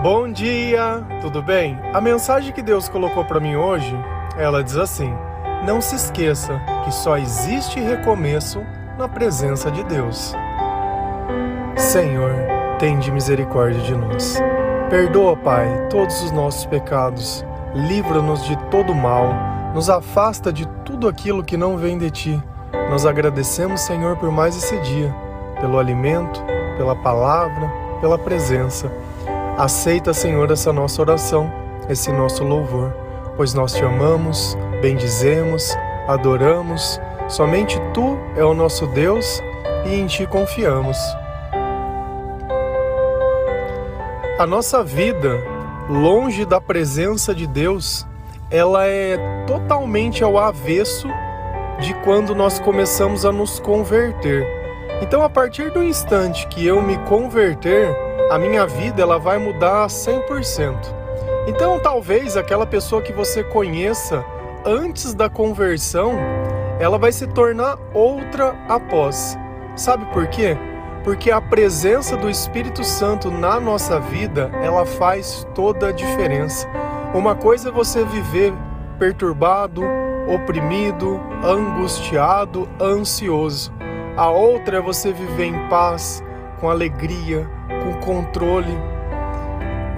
Bom dia, tudo bem? A mensagem que Deus colocou para mim hoje, ela diz assim: Não se esqueça que só existe recomeço na presença de Deus. Senhor, tende misericórdia de nós. Perdoa, Pai, todos os nossos pecados. Livra-nos de todo mal. Nos afasta de tudo aquilo que não vem de ti. Nós agradecemos, Senhor, por mais esse dia, pelo alimento, pela palavra, pela presença. Aceita, Senhor, essa nossa oração, esse nosso louvor, pois nós te amamos, bendizemos, adoramos. Somente tu é o nosso Deus e em ti confiamos. A nossa vida, longe da presença de Deus, ela é totalmente ao avesso de quando nós começamos a nos converter. Então, a partir do instante que eu me converter, a minha vida ela vai mudar 100%. Então, talvez aquela pessoa que você conheça antes da conversão, ela vai se tornar outra após. Sabe por quê? Porque a presença do Espírito Santo na nossa vida, ela faz toda a diferença. Uma coisa é você viver perturbado, oprimido, angustiado, ansioso. A outra é você viver em paz, com alegria, com controle.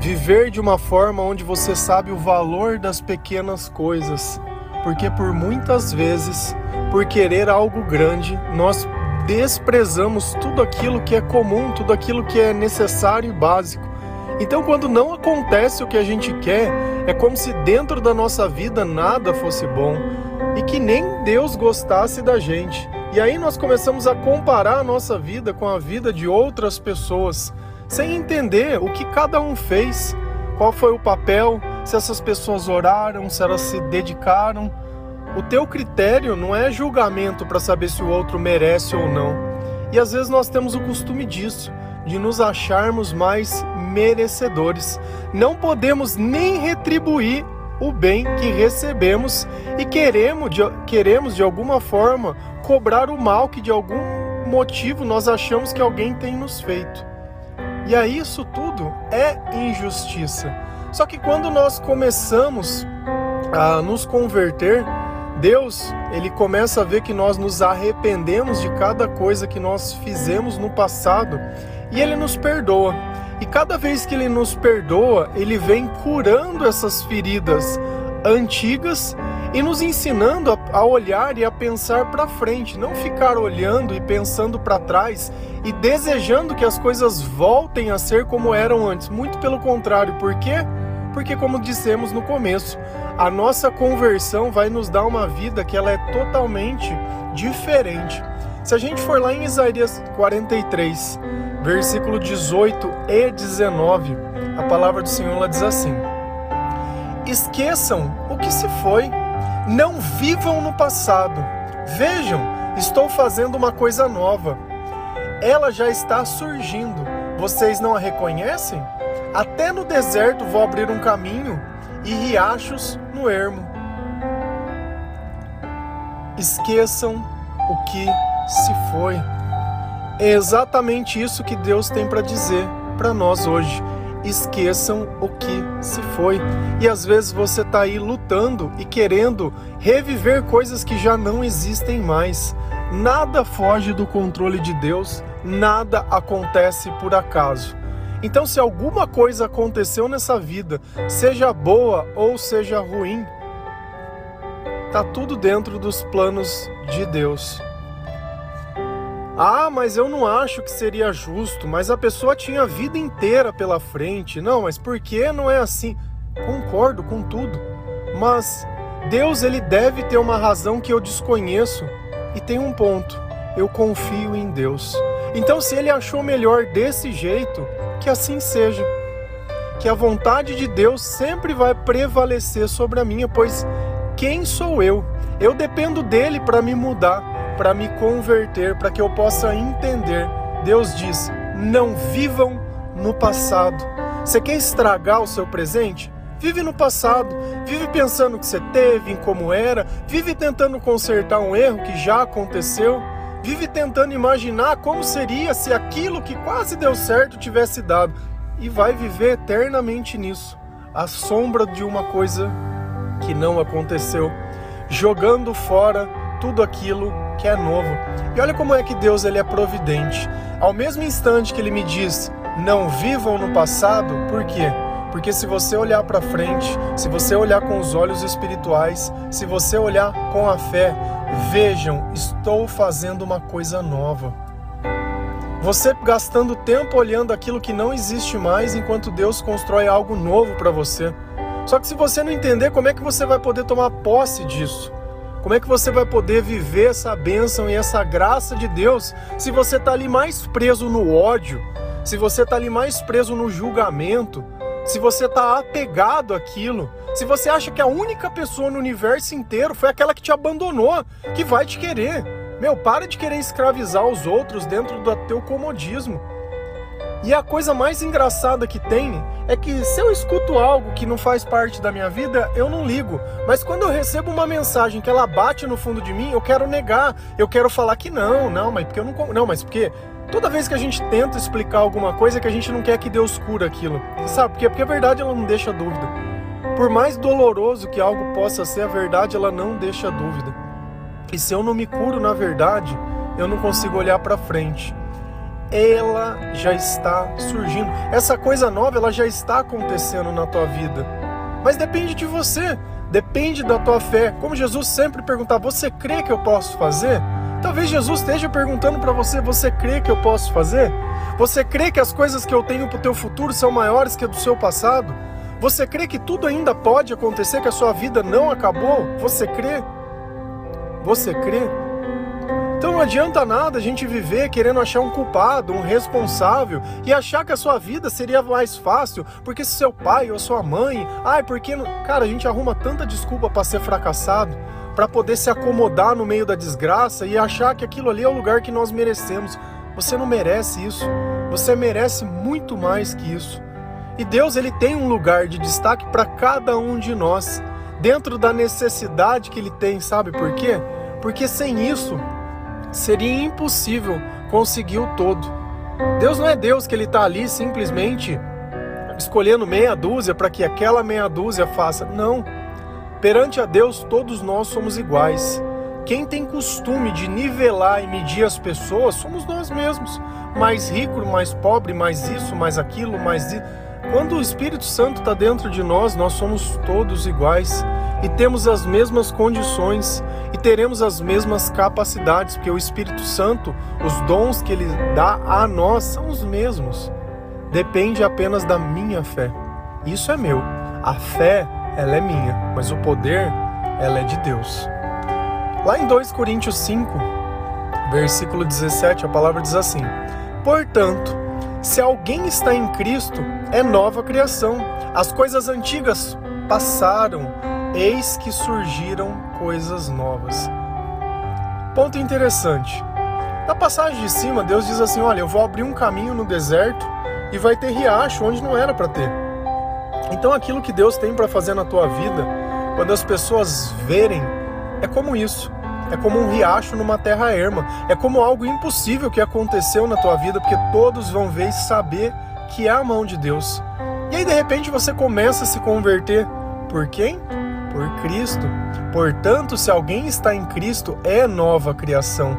Viver de uma forma onde você sabe o valor das pequenas coisas. Porque por muitas vezes, por querer algo grande, nós desprezamos tudo aquilo que é comum, tudo aquilo que é necessário e básico. Então, quando não acontece o que a gente quer, é como se dentro da nossa vida nada fosse bom e que nem Deus gostasse da gente. E aí nós começamos a comparar a nossa vida com a vida de outras pessoas sem entender o que cada um fez, qual foi o papel, se essas pessoas oraram, se elas se dedicaram. O teu critério não é julgamento para saber se o outro merece ou não. E às vezes nós temos o costume disso, de nos acharmos mais merecedores. Não podemos nem retribuir o bem que recebemos e queremos de, queremos de alguma forma cobrar o mal que de algum motivo nós achamos que alguém tem nos feito. E aí isso tudo é injustiça. Só que quando nós começamos a nos converter, Deus, ele começa a ver que nós nos arrependemos de cada coisa que nós fizemos no passado e ele nos perdoa. E cada vez que ele nos perdoa, ele vem curando essas feridas antigas e nos ensinando a, olhar e a pensar para frente, não ficar olhando e pensando para trás e desejando que as coisas voltem a ser como eram antes. Muito pelo contrário, por quê? Porque como dissemos no começo, a nossa conversão vai nos dar uma vida que ela é totalmente diferente. Se a gente for lá em Isaías 43, versículo 18 e 19, a palavra do Senhor ela diz assim: Esqueçam o que se foi não vivam no passado. Vejam, estou fazendo uma coisa nova. Ela já está surgindo. Vocês não a reconhecem? Até no deserto vou abrir um caminho e riachos no ermo. Esqueçam o que se foi. É exatamente isso que Deus tem para dizer para nós hoje esqueçam o que se foi. E às vezes você está aí lutando e querendo reviver coisas que já não existem mais. Nada foge do controle de Deus, nada acontece por acaso. Então, se alguma coisa aconteceu nessa vida, seja boa ou seja ruim, tá tudo dentro dos planos de Deus. Ah, mas eu não acho que seria justo, mas a pessoa tinha a vida inteira pela frente. Não, mas por que não é assim? Concordo com tudo. Mas Deus ele deve ter uma razão que eu desconheço e tem um ponto. Eu confio em Deus. Então, se ele achou melhor desse jeito, que assim seja. Que a vontade de Deus sempre vai prevalecer sobre a minha, pois quem sou eu? Eu dependo dele para me mudar para me converter, para que eu possa entender. Deus diz: não vivam no passado. Você quer estragar o seu presente? Vive no passado, vive pensando o que você teve, em como era, vive tentando consertar um erro que já aconteceu, vive tentando imaginar como seria se aquilo que quase deu certo tivesse dado. e vai viver eternamente nisso, à sombra de uma coisa que não aconteceu, jogando fora tudo aquilo que é novo. E olha como é que Deus ele é providente. Ao mesmo instante que ele me diz: "Não vivam no passado", por quê? Porque se você olhar para frente, se você olhar com os olhos espirituais, se você olhar com a fé, vejam, estou fazendo uma coisa nova. Você gastando tempo olhando aquilo que não existe mais enquanto Deus constrói algo novo para você. Só que se você não entender, como é que você vai poder tomar posse disso? Como é que você vai poder viver essa bênção e essa graça de Deus se você está ali mais preso no ódio, se você está ali mais preso no julgamento, se você está apegado àquilo, se você acha que a única pessoa no universo inteiro foi aquela que te abandonou, que vai te querer. Meu, para de querer escravizar os outros dentro do teu comodismo. E a coisa mais engraçada que tem é que se eu escuto algo que não faz parte da minha vida, eu não ligo. Mas quando eu recebo uma mensagem que ela bate no fundo de mim, eu quero negar. Eu quero falar que não, não, mas porque eu não. Não, mas porque Toda vez que a gente tenta explicar alguma coisa é que a gente não quer que Deus cura aquilo. Sabe por quê? Porque a verdade ela não deixa dúvida. Por mais doloroso que algo possa ser, a verdade ela não deixa dúvida. E se eu não me curo na verdade, eu não consigo olhar para frente. Ela já está surgindo. Essa coisa nova, ela já está acontecendo na tua vida. Mas depende de você, depende da tua fé. Como Jesus sempre perguntava: "Você crê que eu posso fazer?" Talvez Jesus esteja perguntando para você: você crê que eu posso fazer? Você crê que as coisas que eu tenho para o teu futuro são maiores que a do seu passado? Você crê que tudo ainda pode acontecer, que a sua vida não acabou? Você crê? Você crê? Então não adianta nada a gente viver querendo achar um culpado, um responsável e achar que a sua vida seria mais fácil porque seu pai ou sua mãe, ai, porque cara, a gente arruma tanta desculpa para ser fracassado para poder se acomodar no meio da desgraça e achar que aquilo ali é o lugar que nós merecemos. Você não merece isso. Você merece muito mais que isso. E Deus ele tem um lugar de destaque para cada um de nós, dentro da necessidade que ele tem, sabe por quê? Porque sem isso seria impossível conseguir o todo. Deus não é Deus que ele está ali simplesmente escolhendo meia dúzia para que aquela meia dúzia faça. Não. Perante a Deus, todos nós somos iguais. Quem tem costume de nivelar e medir as pessoas somos nós mesmos. Mais rico, mais pobre, mais isso, mais aquilo, mais. Quando o Espírito Santo está dentro de nós, nós somos todos iguais e temos as mesmas condições e teremos as mesmas capacidades, porque o Espírito Santo, os dons que ele dá a nós são os mesmos. Depende apenas da minha fé. Isso é meu. A fé ela é minha, mas o poder, ela é de Deus. Lá em 2 Coríntios 5, versículo 17, a palavra diz assim: Portanto, se alguém está em Cristo, é nova criação. As coisas antigas passaram, eis que surgiram coisas novas. Ponto interessante. Na passagem de cima, Deus diz assim: Olha, eu vou abrir um caminho no deserto e vai ter riacho onde não era para ter. Então aquilo que Deus tem para fazer na tua vida, quando as pessoas verem, é como isso. É como um riacho numa terra erma. É como algo impossível que aconteceu na tua vida, porque todos vão ver e saber que é a mão de Deus. E aí de repente você começa a se converter. Por quem? Por Cristo. Portanto, se alguém está em Cristo, é nova criação.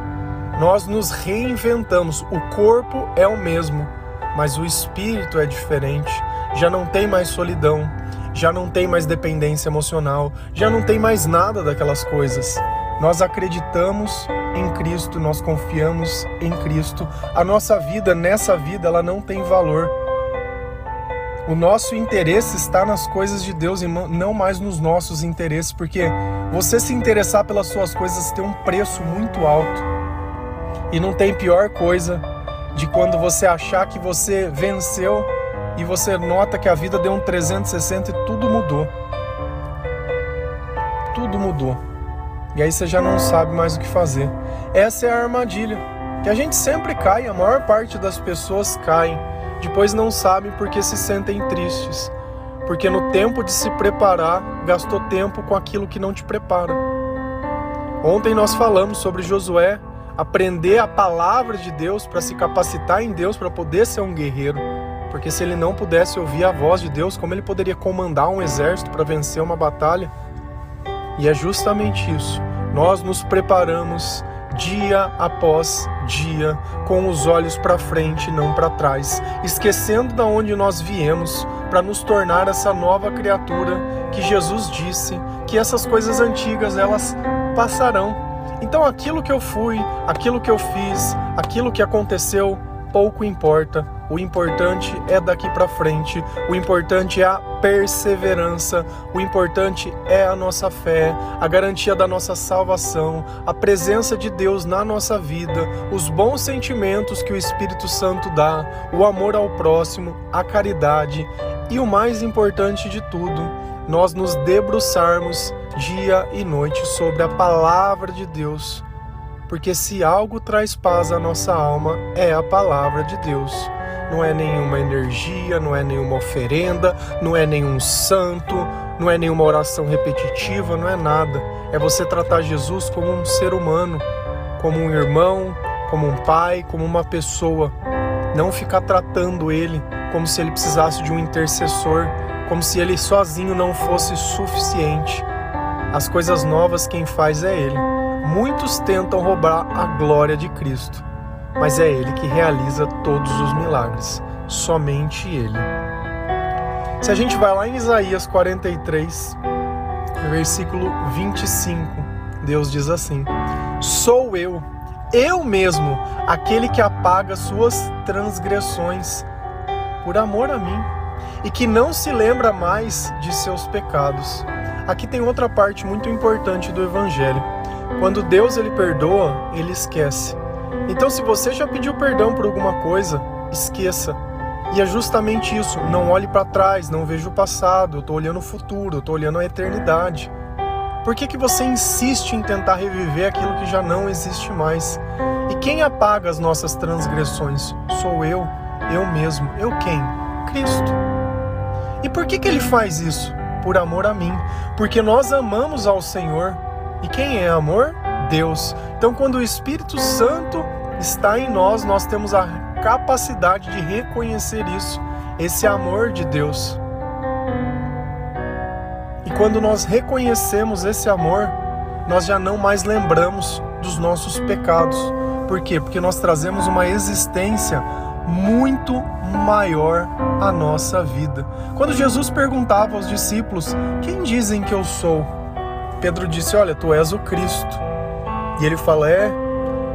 Nós nos reinventamos. O corpo é o mesmo, mas o espírito é diferente já não tem mais solidão, já não tem mais dependência emocional, já não tem mais nada daquelas coisas. Nós acreditamos em Cristo, nós confiamos em Cristo. A nossa vida, nessa vida, ela não tem valor. O nosso interesse está nas coisas de Deus e não mais nos nossos interesses, porque você se interessar pelas suas coisas tem um preço muito alto. E não tem pior coisa de quando você achar que você venceu e você nota que a vida deu um 360 e tudo mudou. Tudo mudou. E aí você já não sabe mais o que fazer. Essa é a armadilha que a gente sempre cai, a maior parte das pessoas caem, depois não sabem porque se sentem tristes. Porque no tempo de se preparar, gastou tempo com aquilo que não te prepara. Ontem nós falamos sobre Josué aprender a palavra de Deus para se capacitar em Deus para poder ser um guerreiro. Porque se ele não pudesse ouvir a voz de Deus, como ele poderia comandar um exército para vencer uma batalha? E é justamente isso. Nós nos preparamos dia após dia, com os olhos para frente e não para trás, esquecendo de onde nós viemos, para nos tornar essa nova criatura que Jesus disse que essas coisas antigas elas passarão. Então aquilo que eu fui, aquilo que eu fiz, aquilo que aconteceu, pouco importa. O importante é daqui para frente. O importante é a perseverança. O importante é a nossa fé, a garantia da nossa salvação, a presença de Deus na nossa vida, os bons sentimentos que o Espírito Santo dá, o amor ao próximo, a caridade e o mais importante de tudo, nós nos debruçarmos dia e noite sobre a palavra de Deus porque se algo traz paz à nossa alma, é a palavra de Deus. Não é nenhuma energia, não é nenhuma oferenda, não é nenhum santo, não é nenhuma oração repetitiva, não é nada. É você tratar Jesus como um ser humano, como um irmão, como um pai, como uma pessoa. Não ficar tratando ele como se ele precisasse de um intercessor, como se ele sozinho não fosse suficiente. As coisas novas quem faz é ele. Muitos tentam roubar a glória de Cristo, mas é Ele que realiza todos os milagres, somente Ele. Se a gente vai lá em Isaías 43, versículo 25, Deus diz assim: Sou eu, eu mesmo, aquele que apaga suas transgressões por amor a mim e que não se lembra mais de seus pecados. Aqui tem outra parte muito importante do Evangelho. Quando Deus ele perdoa, ele esquece. Então, se você já pediu perdão por alguma coisa, esqueça. E é justamente isso. Não olhe para trás, não veja o passado. Eu estou olhando o futuro, eu estou olhando a eternidade. Por que, que você insiste em tentar reviver aquilo que já não existe mais? E quem apaga as nossas transgressões? Sou eu, eu mesmo. Eu quem? Cristo. E por que, que ele faz isso? Por amor a mim. Porque nós amamos ao Senhor e quem é amor? Deus. Então, quando o Espírito Santo está em nós, nós temos a capacidade de reconhecer isso, esse amor de Deus. E quando nós reconhecemos esse amor, nós já não mais lembramos dos nossos pecados. Por quê? Porque nós trazemos uma existência muito maior à nossa vida. Quando Jesus perguntava aos discípulos: Quem dizem que eu sou? Pedro disse: Olha, tu és o Cristo. E ele fala: É,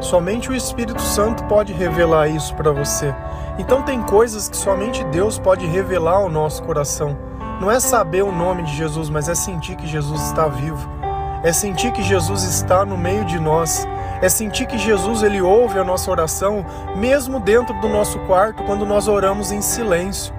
somente o Espírito Santo pode revelar isso para você. Então, tem coisas que somente Deus pode revelar ao nosso coração. Não é saber o nome de Jesus, mas é sentir que Jesus está vivo. É sentir que Jesus está no meio de nós. É sentir que Jesus ele ouve a nossa oração, mesmo dentro do nosso quarto, quando nós oramos em silêncio.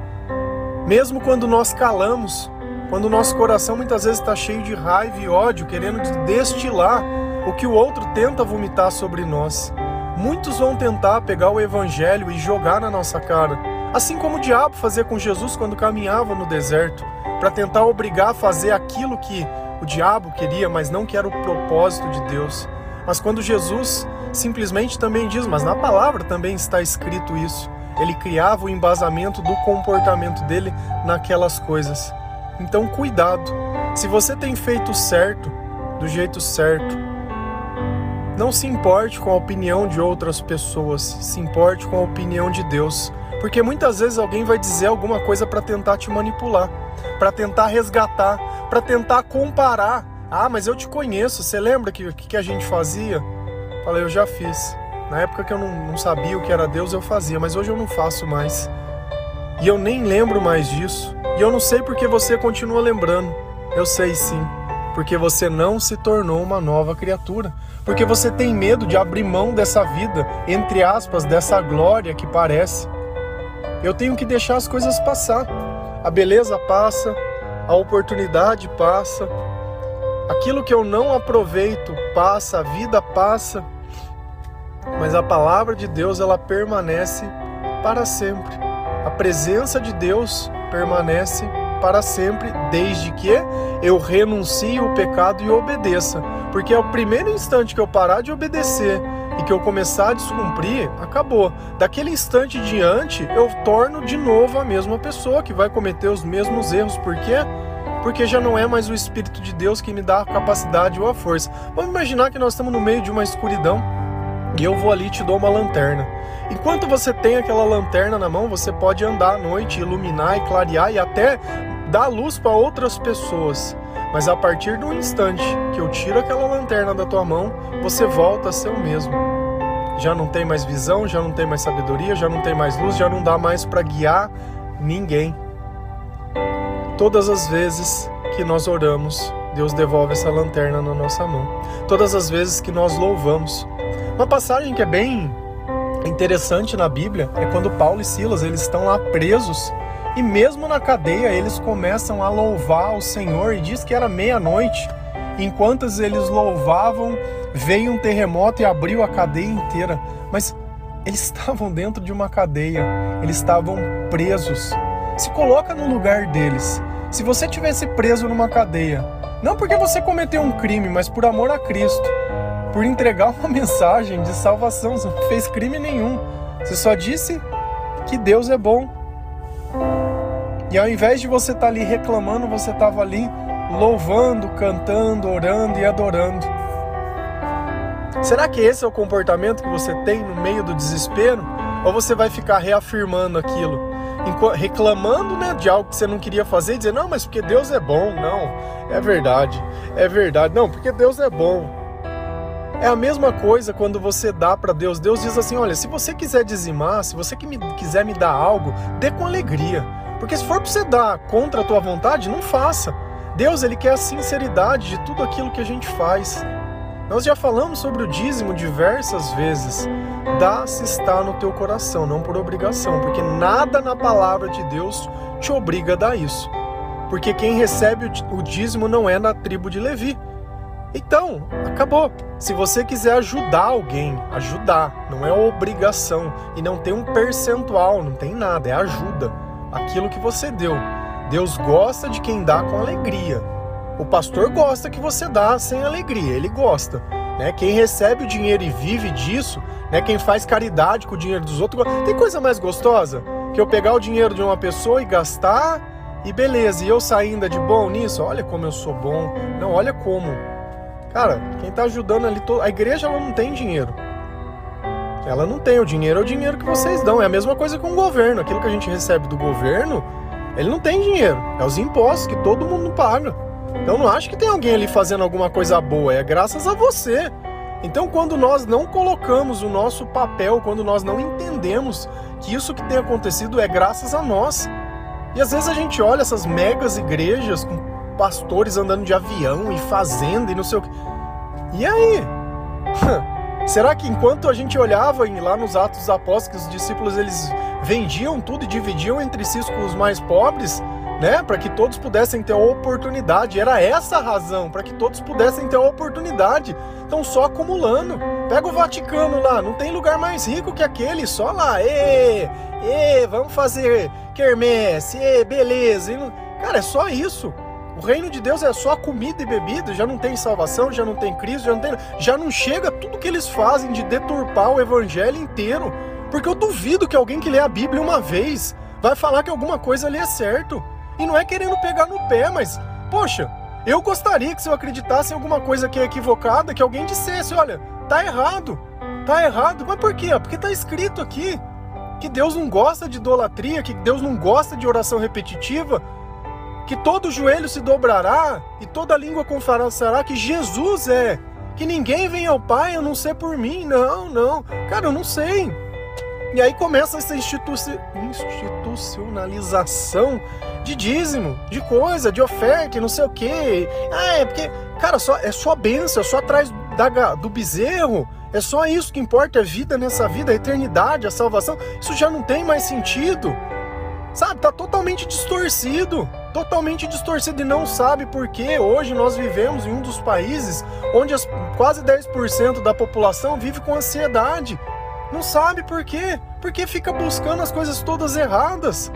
Mesmo quando nós calamos, quando o nosso coração muitas vezes está cheio de raiva e ódio, querendo destilar o que o outro tenta vomitar sobre nós. Muitos vão tentar pegar o evangelho e jogar na nossa cara, assim como o diabo fazia com Jesus quando caminhava no deserto, para tentar obrigar a fazer aquilo que o diabo queria, mas não que era o propósito de Deus. Mas quando Jesus simplesmente também diz, mas na palavra também está escrito isso, ele criava o embasamento do comportamento dele naquelas coisas. Então, cuidado. Se você tem feito certo, do jeito certo, não se importe com a opinião de outras pessoas, se importe com a opinião de Deus. Porque muitas vezes alguém vai dizer alguma coisa para tentar te manipular, para tentar resgatar, para tentar comparar. Ah, mas eu te conheço, você lembra que, que a gente fazia? Falei, eu já fiz. Na época que eu não, não sabia o que era Deus, eu fazia, mas hoje eu não faço mais. E eu nem lembro mais disso. E eu não sei porque você continua lembrando. Eu sei sim. Porque você não se tornou uma nova criatura. Porque você tem medo de abrir mão dessa vida, entre aspas, dessa glória que parece. Eu tenho que deixar as coisas passar. A beleza passa, a oportunidade passa. Aquilo que eu não aproveito passa, a vida passa. Mas a palavra de Deus ela permanece para sempre. A presença de Deus permanece para sempre, desde que eu renuncie o pecado e obedeça. Porque é o primeiro instante que eu parar de obedecer, e que eu começar a descumprir, acabou. Daquele instante diante, eu torno de novo a mesma pessoa que vai cometer os mesmos erros. Por quê? Porque já não é mais o Espírito de Deus que me dá a capacidade ou a força. Vamos imaginar que nós estamos no meio de uma escuridão e eu vou ali e te dou uma lanterna. Enquanto você tem aquela lanterna na mão, você pode andar à noite, iluminar e clarear e até dar luz para outras pessoas. Mas a partir do instante que eu tiro aquela lanterna da tua mão, você volta a ser o mesmo. Já não tem mais visão, já não tem mais sabedoria, já não tem mais luz, já não dá mais para guiar ninguém. Todas as vezes que nós oramos, Deus devolve essa lanterna na nossa mão. Todas as vezes que nós louvamos. Uma passagem que é bem interessante na Bíblia é quando Paulo e Silas eles estão lá presos e mesmo na cadeia, eles começam a louvar o Senhor e diz que era meia-noite. Enquanto eles louvavam, veio um terremoto e abriu a cadeia inteira. Mas eles estavam dentro de uma cadeia, eles estavam presos. Se coloca no lugar deles. Se você tivesse preso numa cadeia, não porque você cometeu um crime, mas por amor a Cristo, por entregar uma mensagem de salvação, você não fez crime nenhum. Você só disse que Deus é bom e ao invés de você estar tá ali reclamando, você estava ali louvando, cantando, orando e adorando. Será que esse é o comportamento que você tem no meio do desespero? Ou você vai ficar reafirmando aquilo? reclamando né, de algo que você não queria fazer e dizer, não, mas porque Deus é bom. Não, é verdade, é verdade. Não, porque Deus é bom. É a mesma coisa quando você dá para Deus. Deus diz assim: olha, se você quiser dizimar, se você quiser me dar algo, dê com alegria. Porque se for para você dar contra a tua vontade, não faça. Deus, ele quer a sinceridade de tudo aquilo que a gente faz. Nós já falamos sobre o dízimo diversas vezes. Dá se está no teu coração, não por obrigação, porque nada na palavra de Deus te obriga a dar isso. Porque quem recebe o dízimo não é na tribo de Levi. Então, acabou. Se você quiser ajudar alguém, ajudar, não é obrigação e não tem um percentual, não tem nada, é ajuda aquilo que você deu. Deus gosta de quem dá com alegria. O pastor gosta que você dá sem alegria, ele gosta. Né? Quem recebe o dinheiro e vive disso, né? quem faz caridade com o dinheiro dos outros, tem coisa mais gostosa que eu pegar o dinheiro de uma pessoa e gastar e beleza, e eu sair ainda de bom nisso, olha como eu sou bom. Não, olha como. Cara, quem está ajudando ali, a igreja ela não tem dinheiro. Ela não tem. O dinheiro é o dinheiro que vocês dão. É a mesma coisa com o governo. Aquilo que a gente recebe do governo, ele não tem dinheiro. É os impostos que todo mundo paga. Então não acho que tem alguém ali fazendo alguma coisa boa. É graças a você. Então, quando nós não colocamos o nosso papel, quando nós não entendemos que isso que tem acontecido é graças a nós. E às vezes a gente olha essas megas igrejas com pastores andando de avião e fazenda e não sei o que. E aí? Será que enquanto a gente olhava lá nos Atos dos Apóstolos, os discípulos eles vendiam tudo e dividiam entre si com os mais pobres, né, para que todos pudessem ter a oportunidade? Era essa a razão, para que todos pudessem ter a oportunidade. Então só acumulando. Pega o Vaticano lá, não tem lugar mais rico que aquele, só lá. Ê, ê, vamos fazer quermesse, ê, beleza. Cara, é só isso. O reino de Deus é só comida e bebida, já não tem salvação, já não tem Cristo, já não tem, já não chega tudo que eles fazem de deturpar o evangelho inteiro. Porque eu duvido que alguém que lê a Bíblia uma vez vai falar que alguma coisa ali é certo. E não é querendo pegar no pé, mas poxa, eu gostaria que se eu acreditasse em alguma coisa que é equivocada, que alguém dissesse, olha, tá errado. Tá errado. Mas por quê? Porque tá escrito aqui que Deus não gosta de idolatria, que Deus não gosta de oração repetitiva, que todo joelho se dobrará e toda língua confessará que Jesus é. Que ninguém vem ao Pai a não ser por mim. Não, não. Cara, eu não sei. E aí começa essa institucionalização de dízimo, de coisa, de oferta e não sei o quê. Ah, é porque, cara, só, é só benção, é só atrás da, do bezerro. É só isso que importa, a vida nessa vida, a eternidade, a salvação. Isso já não tem mais sentido. Sabe, tá totalmente distorcido totalmente distorcido e não sabe por que hoje nós vivemos em um dos países onde as, quase 10% da população vive com ansiedade. Não sabe por quê? Porque fica buscando as coisas todas erradas.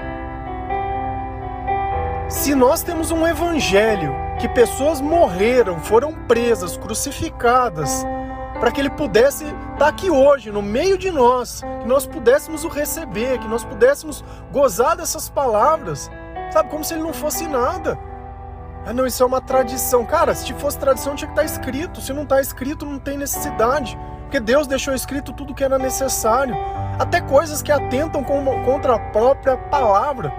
Se nós temos um evangelho que pessoas morreram, foram presas, crucificadas, para que ele pudesse estar tá aqui hoje, no meio de nós, que nós pudéssemos o receber, que nós pudéssemos gozar dessas palavras, sabe, como se ele não fosse nada. Ah, não, isso é uma tradição. Cara, se fosse tradição, tinha que estar tá escrito. Se não está escrito, não tem necessidade. Porque Deus deixou escrito tudo que era necessário. Até coisas que atentam contra a própria palavra.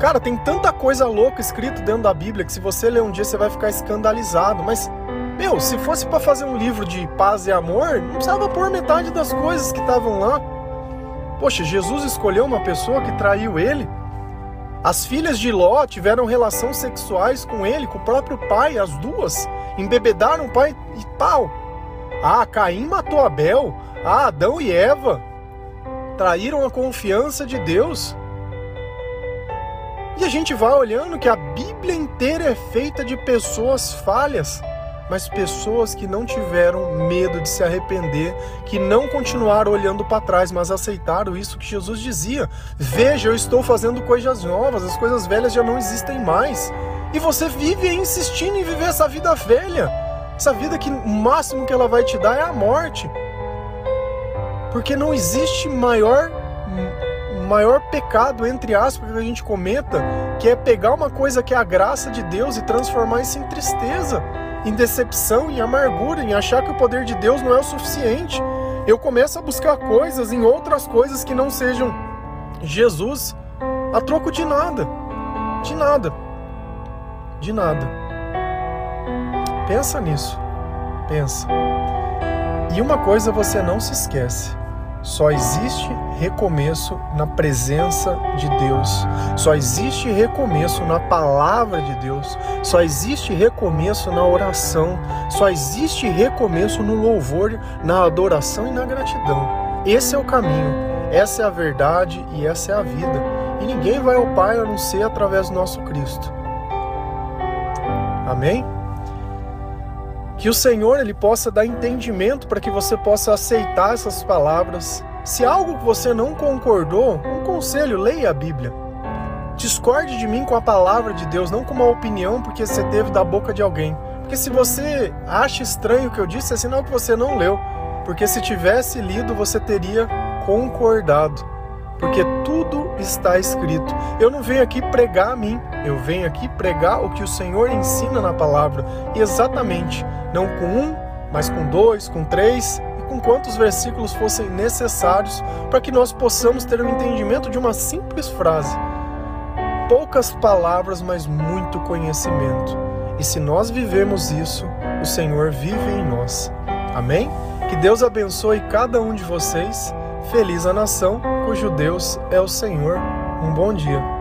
Cara, tem tanta coisa louca escrito dentro da Bíblia que se você ler um dia você vai ficar escandalizado. Mas, meu, se fosse para fazer um livro de paz e amor, não precisava pôr metade das coisas que estavam lá. Poxa, Jesus escolheu uma pessoa que traiu ele. As filhas de Ló tiveram relações sexuais com ele, com o próprio pai, as duas. Embebedaram o pai e tal. Ah, Caim matou Abel. Ah, Adão e Eva traíram a confiança de Deus. E a gente vai olhando que a Bíblia inteira é feita de pessoas falhas, mas pessoas que não tiveram medo de se arrepender, que não continuaram olhando para trás, mas aceitaram isso que Jesus dizia: Veja, eu estou fazendo coisas novas, as coisas velhas já não existem mais. E você vive insistindo em viver essa vida velha, essa vida que o máximo que ela vai te dar é a morte. Porque não existe maior maior pecado, entre aspas, que a gente cometa, que é pegar uma coisa que é a graça de Deus e transformar isso em tristeza, em decepção, em amargura, em achar que o poder de Deus não é o suficiente. Eu começo a buscar coisas em outras coisas que não sejam Jesus a troco de nada. De nada. De nada. Pensa nisso. Pensa. E uma coisa você não se esquece só existe recomeço na presença de Deus. Só existe recomeço na palavra de Deus. Só existe recomeço na oração. Só existe recomeço no louvor, na adoração e na gratidão. Esse é o caminho, essa é a verdade e essa é a vida. E ninguém vai ao Pai a não ser através do nosso Cristo. Amém? Que o Senhor ele possa dar entendimento para que você possa aceitar essas palavras. Se algo que você não concordou, um conselho, leia a Bíblia. Discorde de mim com a palavra de Deus, não com uma opinião porque você teve da boca de alguém. Porque se você acha estranho o que eu disse, é sinal que você não leu. Porque se tivesse lido, você teria concordado porque tudo está escrito. Eu não venho aqui pregar a mim, eu venho aqui pregar o que o Senhor ensina na palavra, e exatamente, não com um, mas com dois, com três e com quantos versículos fossem necessários para que nós possamos ter um entendimento de uma simples frase. Poucas palavras, mas muito conhecimento. E se nós vivemos isso, o Senhor vive em nós. Amém? Que Deus abençoe cada um de vocês Feliz a nação cujo Deus é o Senhor. Um bom dia.